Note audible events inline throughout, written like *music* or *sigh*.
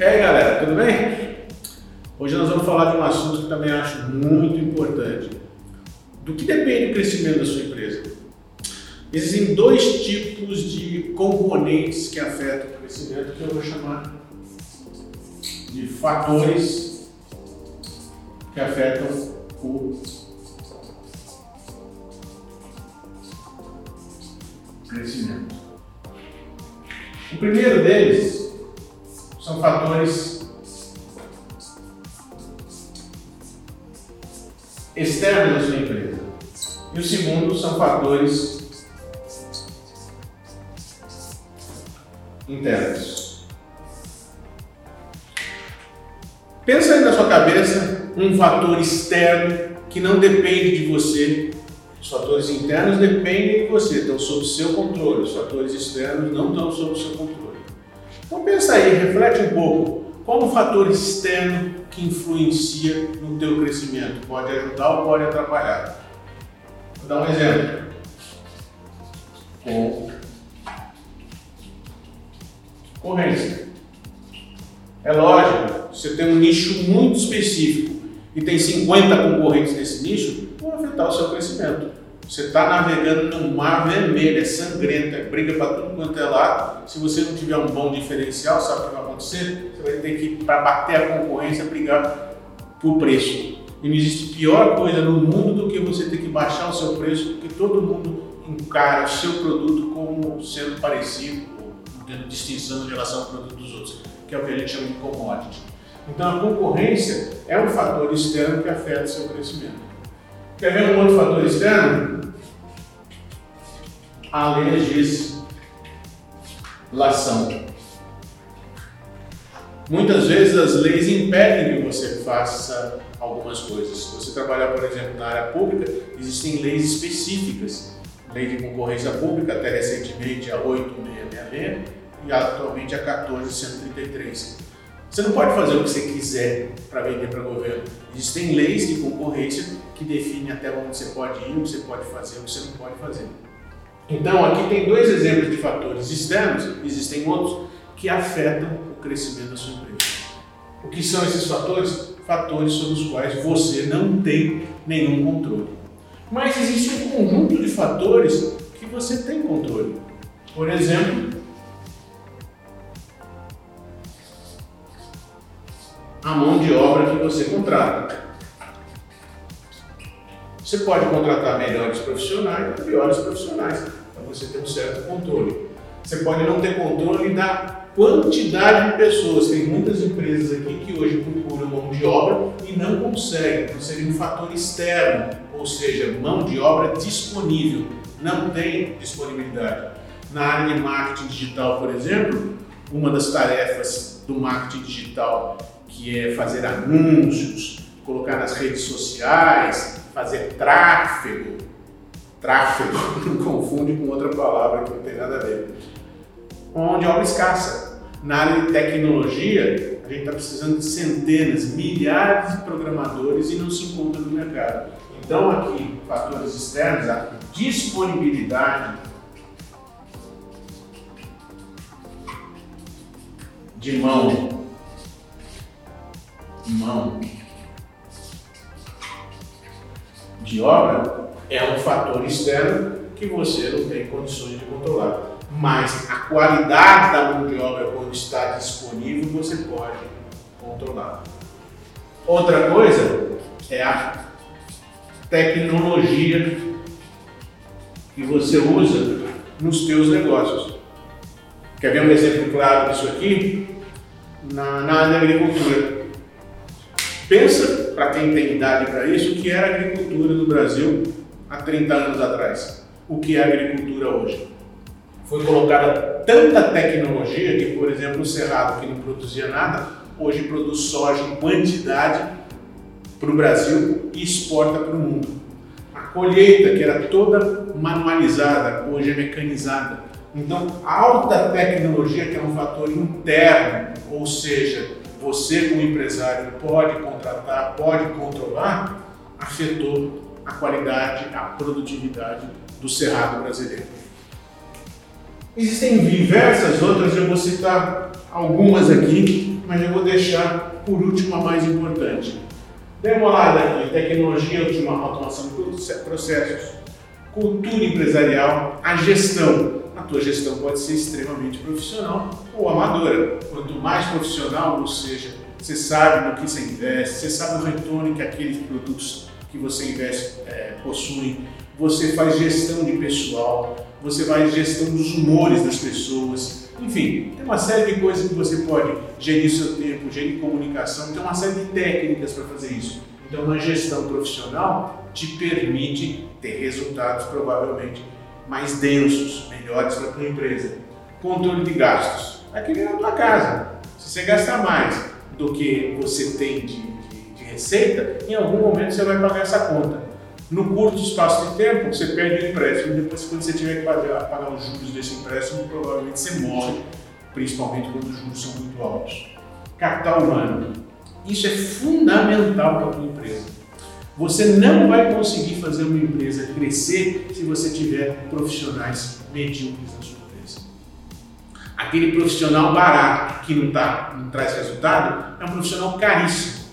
E aí galera, tudo bem? Hoje nós vamos falar de um assunto que também acho muito importante. Do que depende o crescimento da sua empresa? Existem dois tipos de componentes que afetam o crescimento que eu vou chamar de fatores que afetam o crescimento. O primeiro deles são fatores externos da sua empresa. E o segundo são fatores internos. Pensa aí na sua cabeça um fator externo que não depende de você os fatores internos dependem de você, estão sob seu controle. Os fatores externos não estão sob seu controle. Então pensa aí, reflete um pouco. Qual o fator externo que influencia no teu crescimento? Pode ajudar ou pode atrapalhar? Vou dar um exemplo. Concorrência. É lógico, você tem um nicho muito específico e tem 50 concorrentes nesse nicho, vão afetar o seu crescimento. Você está navegando num mar vermelho, é sangrento, é briga para tudo quanto é lado. Se você não tiver um bom diferencial, sabe o que vai acontecer? Você vai ter que, para bater a concorrência, brigar por preço. E não existe pior coisa no mundo do que você ter que baixar o seu preço, porque todo mundo encara o seu produto como sendo parecido, ou tendo distinção em relação ao produto dos outros, que é o que a gente chama de commodity. Então a concorrência é um fator externo que afeta o seu crescimento. Quer ver um outro fator externo? A legislação. Muitas vezes as leis impedem que você faça algumas coisas. Se você trabalhar, por exemplo, na área pública, existem leis específicas. Lei de concorrência pública, até recentemente a 8666 e atualmente a 14133 você não pode fazer o que você quiser para vender para o governo. Existem leis de concorrência que definem até onde você pode ir, o que você pode fazer, o que você não pode fazer. Então, aqui tem dois exemplos de fatores externos, existem outros que afetam o crescimento da sua empresa. O que são esses fatores? Fatores sobre os quais você não tem nenhum controle. Mas existe um conjunto de fatores que você tem controle. Por exemplo, a mão de obra que você contrata. Você pode contratar melhores profissionais ou piores profissionais, para você ter um certo controle. Você pode não ter controle da quantidade de pessoas. Tem muitas empresas aqui que hoje procuram mão de obra e não conseguem, então seria um fator externo, ou seja, mão de obra disponível. Não tem disponibilidade. Na área de marketing digital, por exemplo, uma das tarefas do marketing digital que é fazer anúncios, colocar nas redes sociais, fazer tráfego. Tráfego, não *laughs* confunde com outra palavra que não tem nada a ver. Onde obra escassa. Na área de tecnologia, a gente está precisando de centenas, milhares de programadores e não se encontra no mercado. Então, aqui, fatores externos, a disponibilidade de mão mão de obra é um fator externo que você não tem condições de controlar. Mas a qualidade da mão de obra quando está disponível você pode controlar. Outra coisa é a tecnologia que você usa nos teus negócios. Quer ver um exemplo claro disso aqui? Na, na agricultura. Pensa, para quem tem idade para isso, o que era a agricultura no Brasil há 30 anos atrás. O que é a agricultura hoje. Foi colocada tanta tecnologia que, por exemplo, o Cerrado, que não produzia nada, hoje produz soja em quantidade para o Brasil e exporta para o mundo. A colheita, que era toda manualizada, hoje é mecanizada. Então, a alta tecnologia, que é um fator interno, ou seja, você como empresário pode contratar, pode controlar, afetou a qualidade, a produtividade do cerrado brasileiro. Existem diversas outras, eu vou citar algumas aqui, mas eu vou deixar por último a mais importante. Dê uma olhada aqui, tecnologia, automação de processos, cultura empresarial, a gestão. A tua gestão pode ser extremamente profissional ou amadora. Quanto mais profissional, ou seja, você sabe no que você investe, você sabe o retorno que aqueles produtos que você investe é, possuem, você faz gestão de pessoal, você faz gestão dos humores das pessoas, enfim, tem uma série de coisas que você pode gerir seu tempo, gerir comunicação, tem uma série de técnicas para fazer isso. Então, uma gestão profissional te permite ter resultados provavelmente mais densos, melhores para a tua empresa. Controle de gastos. Aquele é na tua casa. Se você gastar mais do que você tem de, de, de receita, em algum momento você vai pagar essa conta. No curto espaço de tempo, você perde o empréstimo. Depois, quando você tiver que pagar, pagar os juros desse empréstimo, provavelmente você morre, principalmente quando os juros são muito altos. Capital humano. Isso é fundamental para a tua empresa. Você não vai conseguir fazer uma empresa crescer se você tiver profissionais medíocres na sua empresa. Aquele profissional barato que não, tá, não traz resultado é um profissional caríssimo.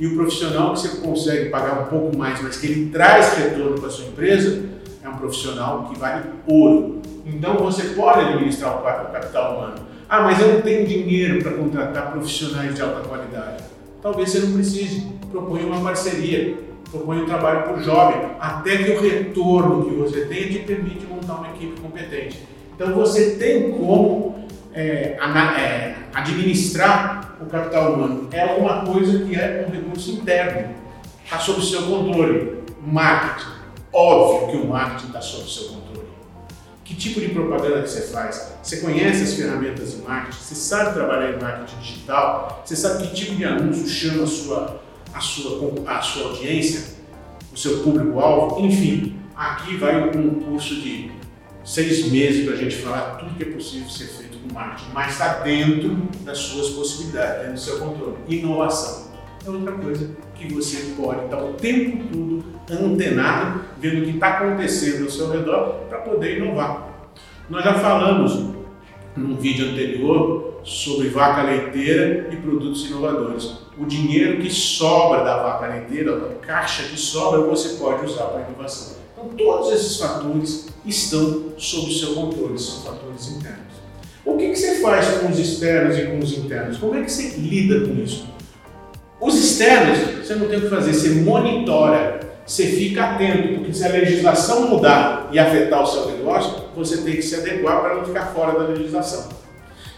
E o profissional que você consegue pagar um pouco mais, mas que ele traz retorno para a sua empresa, é um profissional que vale ouro. Então você pode administrar o capital humano. Ah, mas eu não tenho dinheiro para contratar profissionais de alta qualidade. Talvez você não precise. Proponha uma parceria, proponha um trabalho por jovem, até que o retorno que você tem te permite montar uma equipe competente. Então você tem como é, é, administrar o capital humano. É alguma coisa que é um recurso interno, está sob o seu controle. Marketing. Óbvio que o marketing está sob o seu controle. Que tipo de propaganda que você faz? Você conhece as ferramentas de marketing? Você sabe trabalhar em marketing digital? Você sabe que tipo de anúncio chama a sua, a sua, a sua audiência? O seu público-alvo? Enfim, aqui vai um curso de seis meses para a gente falar tudo que é possível ser feito com marketing, mas está dentro das suas possibilidades, dentro do seu controle. Inovação é outra coisa que você pode estar o tempo todo antenado, vendo o que está acontecendo ao seu redor para poder inovar. Nós já falamos num vídeo anterior sobre vaca leiteira e produtos inovadores. O dinheiro que sobra da vaca leiteira, a caixa que sobra, você pode usar para inovação. Então, todos esses fatores estão sob o seu controle, são fatores internos. O que, que você faz com os externos e com os internos? Como é que você lida com isso? Os externos, você não tem o que fazer, você monitora, você fica atento, porque se a legislação mudar e afetar o seu negócio, você tem que se adequar para não ficar fora da legislação.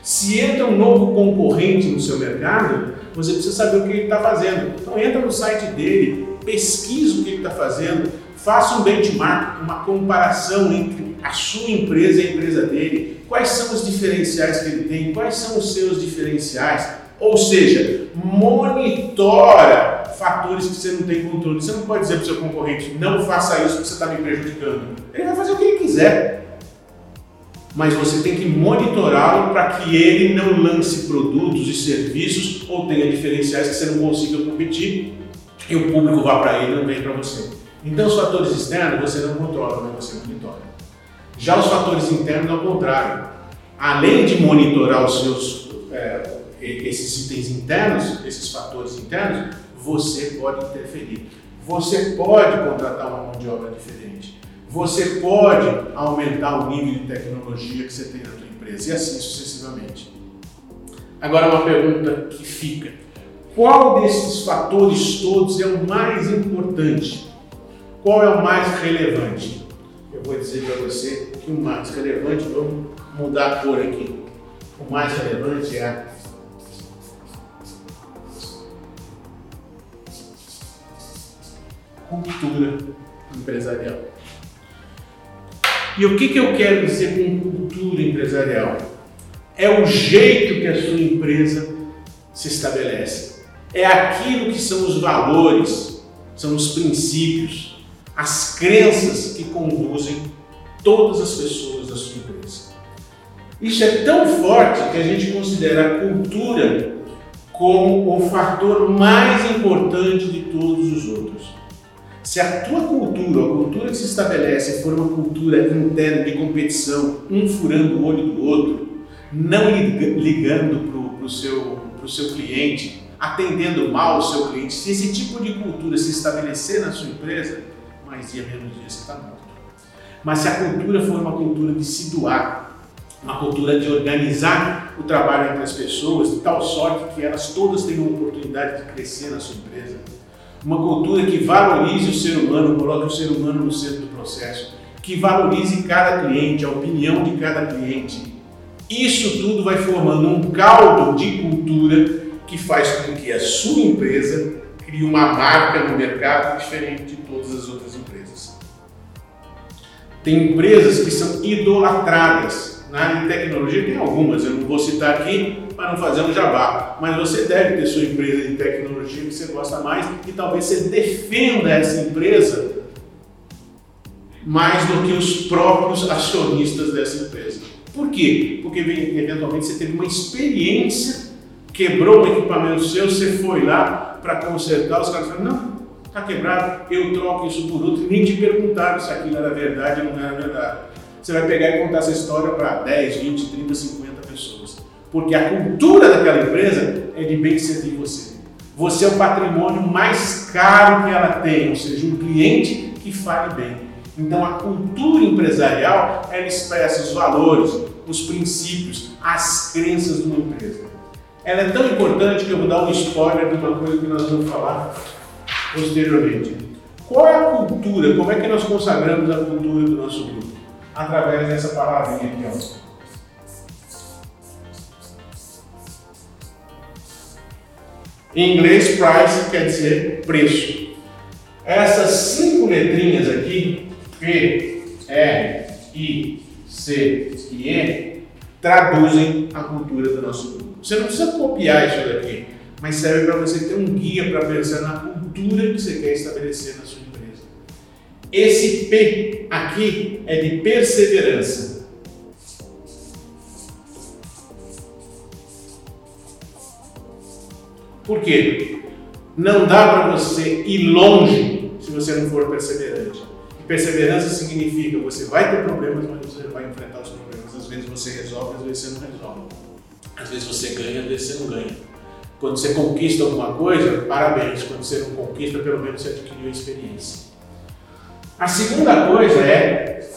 Se entra um novo concorrente no seu mercado, você precisa saber o que ele está fazendo. Então entra no site dele, pesquisa o que ele está fazendo, faça um benchmark, uma comparação entre a sua empresa e a empresa dele, quais são os diferenciais que ele tem, quais são os seus diferenciais, ou seja, monitora fatores que você não tem controle. Você não pode dizer para o seu concorrente, não faça isso porque você está me prejudicando. Ele vai fazer o que ele quiser. Mas você tem que monitorá-lo para que ele não lance produtos e serviços ou tenha diferenciais que você não consiga competir e o público vá para ele e não vem para você. Então, os fatores externos você não controla, mas você monitora. Já os fatores internos, ao contrário. Além de monitorar os seus, é, esses itens internos, esses fatores internos, você pode interferir. Você pode contratar uma mão de obra diferente. Você pode aumentar o nível de tecnologia que você tem na sua empresa e assim sucessivamente. Agora uma pergunta que fica. Qual desses fatores todos é o mais importante? Qual é o mais relevante? Eu vou dizer para você que o mais relevante, vamos mudar a cor aqui. O mais relevante é a cultura empresarial. E o que, que eu quero dizer com cultura empresarial? É o jeito que a sua empresa se estabelece. É aquilo que são os valores, são os princípios, as crenças que conduzem todas as pessoas da sua empresa. Isso é tão forte que a gente considera a cultura como o fator mais importante de todos os outros. Se a tua cultura, a cultura que se estabelece, for uma cultura interna de competição, um furando o olho do outro, não ligando para o seu, para o seu cliente, atendendo mal o seu cliente, se esse tipo de cultura se estabelecer na sua empresa, mais dia menos dia você está morto. Mas se a cultura for uma cultura de se doar, uma cultura de organizar o trabalho entre as pessoas, de tal sorte que elas todas tenham oportunidade de crescer na sua empresa, uma cultura que valorize o ser humano, coloque o ser humano no centro do processo, que valorize cada cliente, a opinião de cada cliente. Isso tudo vai formando um caldo de cultura que faz com que a sua empresa crie uma marca no mercado diferente de todas as outras empresas. Tem empresas que são idolatradas. Na área de tecnologia tem algumas, eu não vou citar aqui para não fazer um jabá, mas você deve ter sua empresa de tecnologia que você gosta mais e talvez você defenda essa empresa mais do que os próprios acionistas dessa empresa. Por quê? Porque eventualmente você teve uma experiência, quebrou um equipamento seu, você foi lá para consertar, os caras falaram, não, está quebrado, eu troco isso por outro, nem te perguntaram se aquilo era verdade ou não era verdade. Você vai pegar e contar essa história para 10, 20, 30, 50 pessoas. Porque a cultura daquela empresa é de bem servir você. Você é o patrimônio mais caro que ela tem, ou seja, um cliente que fale bem. Então a cultura empresarial, ela expressa os valores, os princípios, as crenças de uma empresa. Ela é tão importante que eu vou dar um spoiler de uma coisa que nós vamos falar posteriormente. Qual é a cultura? Como é que nós consagramos a cultura do nosso grupo? Através dessa palavrinha aqui, ó. Em inglês, price quer dizer preço. Essas cinco letrinhas aqui, P, R, I, C e E, traduzem a cultura do nosso grupo. Você não precisa copiar isso daqui, mas serve para você ter um guia para pensar na cultura que você quer estabelecer na sua empresa. Esse P aqui é de perseverança. Por quê? Não dá para você ir longe se você não for perseverante. E perseverança significa você vai ter problemas, mas você vai enfrentar os problemas. Às vezes você resolve, às vezes você não resolve. Às vezes você ganha, às vezes você não ganha. Quando você conquista alguma coisa, parabéns. Quando você não conquista, pelo menos você adquiriu a experiência. A segunda coisa é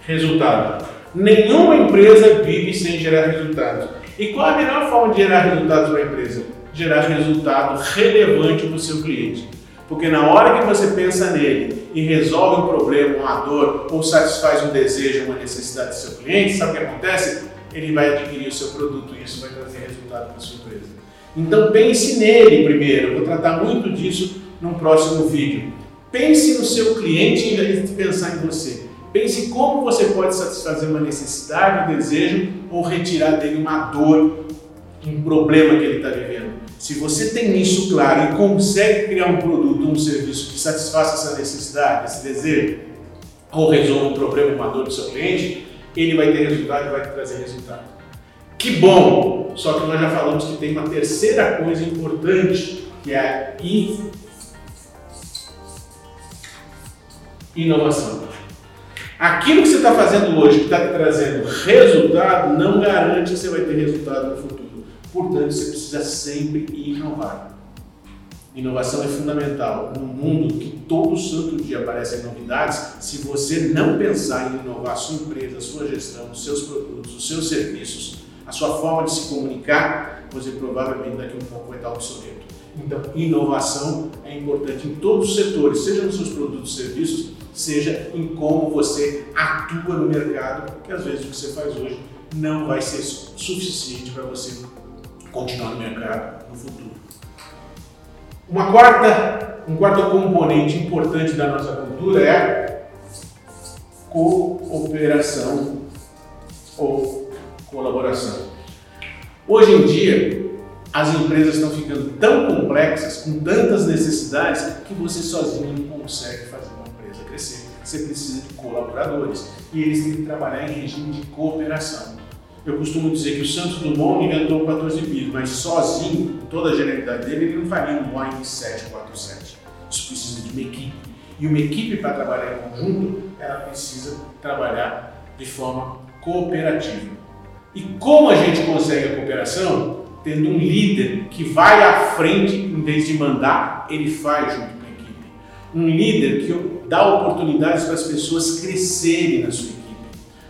resultado. Nenhuma empresa vive sem gerar resultados. E qual a melhor forma de gerar resultados para a empresa? Gerar resultado relevante para o seu cliente. Porque na hora que você pensa nele e resolve um problema, uma dor, ou satisfaz um desejo, uma necessidade do seu cliente, sabe o que acontece? Ele vai adquirir o seu produto e isso vai trazer resultado para a sua empresa. Então pense nele primeiro, eu vou tratar muito disso num próximo vídeo. Pense no seu cliente em vez de pensar em você. Pense como você pode satisfazer uma necessidade, um desejo ou retirar dele uma dor, um problema que ele está vivendo. Se você tem isso claro e consegue criar um produto um serviço que satisfaça essa necessidade, esse desejo, ou resolva um problema, uma dor do seu cliente, ele vai ter resultado e vai trazer resultado. Que bom! Só que nós já falamos que tem uma terceira coisa importante, que é a inovação. Aquilo que você está fazendo hoje, que está trazendo resultado, não garante que você vai ter resultado no futuro. Portanto, você precisa sempre inovar. Inovação é fundamental. Num mundo que todo santo dia aparecem novidades, se você não pensar em inovar a sua empresa, a sua gestão, os seus produtos, os seus serviços, a sua forma de se comunicar, você provavelmente daqui a um pouco vai estar obsoleto. Então, inovação é importante em todos os setores, seja nos seus produtos e serviços, seja em como você atua no mercado, que às vezes o que você faz hoje não vai ser suficiente para você continuar no mercado no futuro. Uma quarta, um quarto componente importante da nossa cultura é cooperação ou colaboração. Hoje em dia, as empresas estão ficando tão complexas, com tantas necessidades, que você sozinho não consegue fazer crescer. Você precisa de colaboradores e eles têm que trabalhar em regime de cooperação. Eu costumo dizer que o Santos Dumont inventou 14 bis, mas sozinho, toda a genialidade dele, ele não faria um Boeing 747. Isso precisa de uma equipe. E uma equipe para trabalhar em conjunto, ela precisa trabalhar de forma cooperativa. E como a gente consegue a cooperação? Tendo um líder que vai à frente, em vez de mandar, ele faz junto com. Um líder que dá oportunidades para as pessoas crescerem na sua equipe.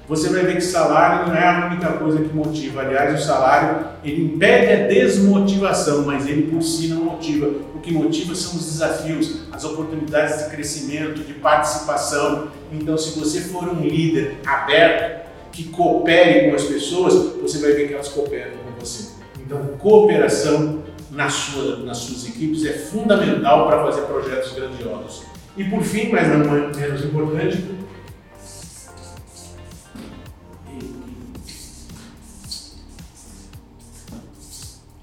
Você vai ver que salário não é a única coisa que motiva. Aliás, o salário ele impede a desmotivação, mas ele por si não motiva. O que motiva são os desafios, as oportunidades de crescimento, de participação. Então, se você for um líder aberto, que coopere com as pessoas, você vai ver que elas cooperam com você. Então, cooperação nas, sua, nas suas equipes é fundamental para fazer projetos grandiosos. E por fim, mas não menos importante,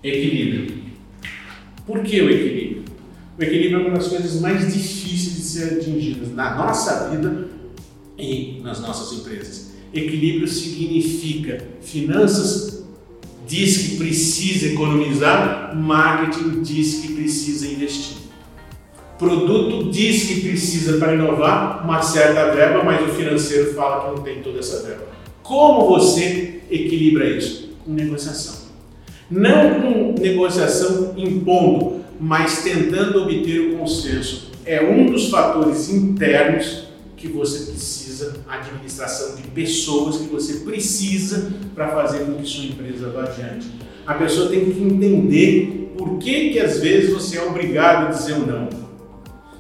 equilíbrio. Por que o equilíbrio? O equilíbrio é uma das coisas mais difíceis de ser atingidas na nossa vida e nas nossas empresas. Equilíbrio significa finanças diz que precisa economizar, marketing diz que precisa investir. Produto diz que precisa para inovar uma certa verba, mas o financeiro fala que não tem toda essa verba. Como você equilibra isso? Com negociação. Não com negociação impondo, mas tentando obter o consenso. É um dos fatores internos que você precisa, administração de pessoas que você precisa para fazer com que sua empresa vá adiante. A pessoa tem que entender por que, que às vezes você é obrigado a dizer um não.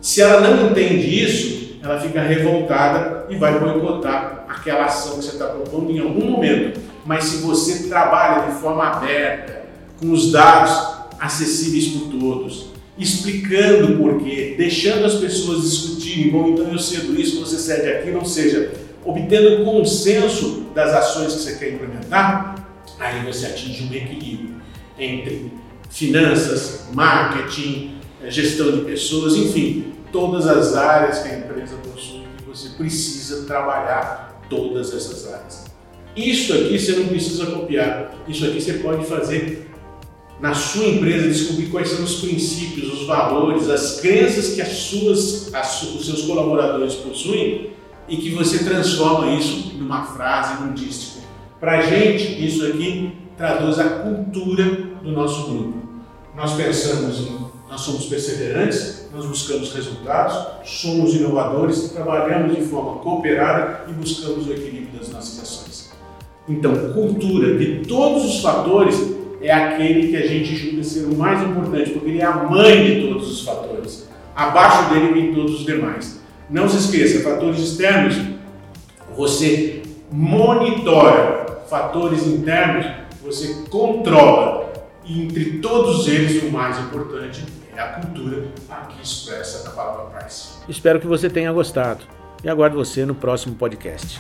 Se ela não entende isso, ela fica revoltada e vai boicotar aquela ação que você está propondo em algum momento. Mas se você trabalha de forma aberta, com os dados acessíveis por todos, explicando o porquê, deixando as pessoas discutirem, bom, então eu cedo isso, você cede aquilo, ou seja, obtendo consenso das ações que você quer implementar, aí você atinge um equilíbrio entre finanças, marketing, eh, gestão de pessoas, enfim, todas as áreas que a empresa possui e você precisa trabalhar todas essas áreas. Isso aqui você não precisa copiar, isso aqui você pode fazer na sua empresa descobrir quais são os princípios, os valores, as crenças que as suas, as, os seus colaboradores possuem e que você transforma isso numa frase, num dístico. Para a gente, isso aqui traduz a cultura do nosso grupo. Nós pensamos em, nós somos perseverantes, nós buscamos resultados, somos inovadores, trabalhamos de forma cooperada e buscamos o equilíbrio das nossas ações. Então, cultura de todos os fatores é aquele que a gente julga ser o mais importante, porque ele é a mãe de todos os fatores. Abaixo dele vem todos os demais. Não se esqueça, fatores externos, você monitora. Fatores internos, você controla. E entre todos eles, o mais importante é a cultura aqui expressa na palavra Price. Espero que você tenha gostado e aguardo você no próximo podcast.